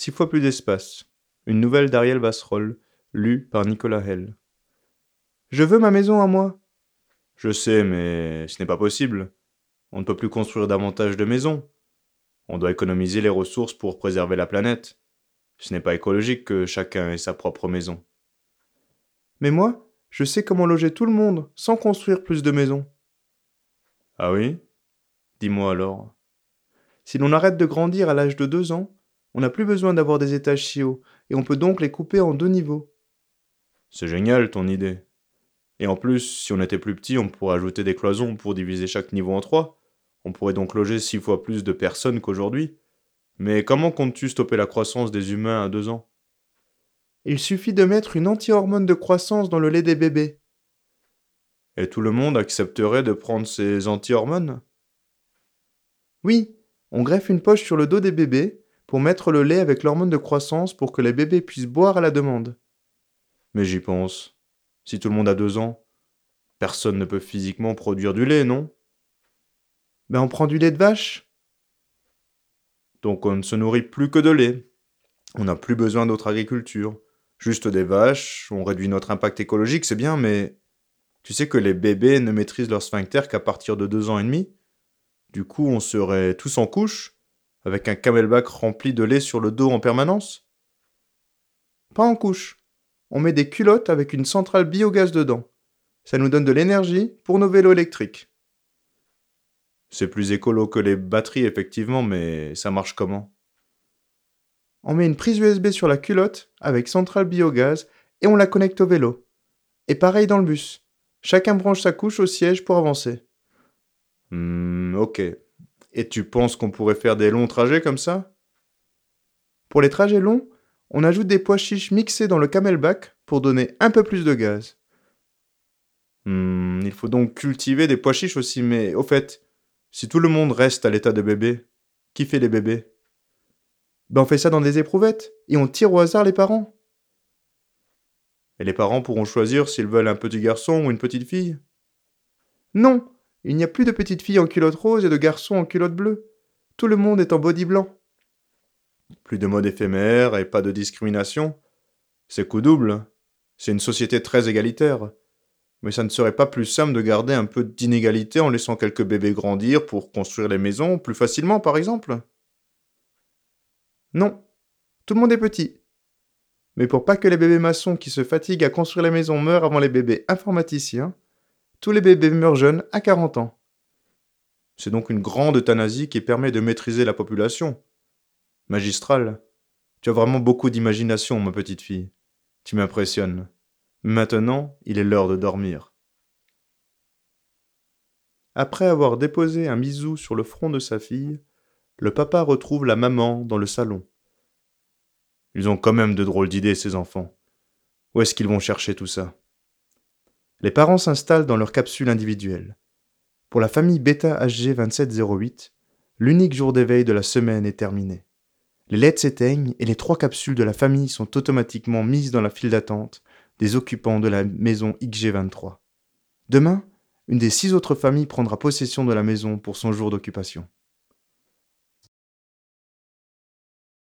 Six fois plus d'espace. Une nouvelle d'Ariel Vasserol, lue par Nicolas Hell. Je veux ma maison à moi. Je sais, mais ce n'est pas possible. On ne peut plus construire davantage de maisons. On doit économiser les ressources pour préserver la planète. Ce n'est pas écologique que chacun ait sa propre maison. Mais moi, je sais comment loger tout le monde sans construire plus de maisons. Ah oui? Dis-moi alors. Si l'on arrête de grandir à l'âge de deux ans, on n'a plus besoin d'avoir des étages si hauts, et on peut donc les couper en deux niveaux. C'est génial ton idée. Et en plus, si on était plus petit, on pourrait ajouter des cloisons pour diviser chaque niveau en trois. On pourrait donc loger six fois plus de personnes qu'aujourd'hui. Mais comment comptes-tu stopper la croissance des humains à deux ans? Il suffit de mettre une anti-hormone de croissance dans le lait des bébés. Et tout le monde accepterait de prendre ces anti-hormones? Oui, on greffe une poche sur le dos des bébés pour mettre le lait avec l'hormone de croissance pour que les bébés puissent boire à la demande. Mais j'y pense. Si tout le monde a deux ans, personne ne peut physiquement produire du lait, non? Ben on prend du lait de vache. Donc on ne se nourrit plus que de lait. On n'a plus besoin d'autre agriculture. Juste des vaches, on réduit notre impact écologique, c'est bien, mais tu sais que les bébés ne maîtrisent leur sphincter qu'à partir de deux ans et demi? Du coup, on serait tous en couche, avec un camelback rempli de lait sur le dos en permanence? Pas en couche. On met des culottes avec une centrale biogaz dedans. Ça nous donne de l'énergie pour nos vélos électriques. C'est plus écolo que les batteries, effectivement, mais ça marche comment? On met une prise USB sur la culotte avec centrale biogaz et on la connecte au vélo. Et pareil dans le bus. Chacun branche sa couche au siège pour avancer. Hmm, ok. Et tu penses qu'on pourrait faire des longs trajets comme ça? Pour les trajets longs, on ajoute des pois chiches mixés dans le camelback pour donner un peu plus de gaz. Hmm, il faut donc cultiver des pois chiches aussi, mais au fait, si tout le monde reste à l'état de bébé, qui fait les bébés? Ben on fait ça dans des éprouvettes et on tire au hasard les parents. Et les parents pourront choisir s'ils veulent un petit garçon ou une petite fille? Non, il n'y a plus de petites filles en culotte rose et de garçons en culotte bleue. Tout le monde est en body blanc. Plus de mode éphémère et pas de discrimination. C'est coup double. C'est une société très égalitaire. Mais ça ne serait pas plus simple de garder un peu d'inégalité en laissant quelques bébés grandir pour construire les maisons plus facilement, par exemple? Non. Tout le monde est petit. Mais pour pas que les bébés maçons qui se fatiguent à construire les maisons meurent avant les bébés informaticiens, tous les bébés meurent jeunes à 40 ans. C'est donc une grande euthanasie qui permet de maîtriser la population. Magistral, tu as vraiment beaucoup d'imagination, ma petite fille. Tu m'impressionnes. Maintenant, il est l'heure de dormir. Après avoir déposé un bisou sur le front de sa fille, le papa retrouve la maman dans le salon. Ils ont quand même de drôles d'idées, ces enfants. Où est-ce qu'ils vont chercher tout ça? Les parents s'installent dans leur capsule individuelle. Pour la famille Beta HG 2708, l'unique jour d'éveil de la semaine est terminé. Les LED s'éteignent et les trois capsules de la famille sont automatiquement mises dans la file d'attente des occupants de la maison XG23. Demain, une des six autres familles prendra possession de la maison pour son jour d'occupation.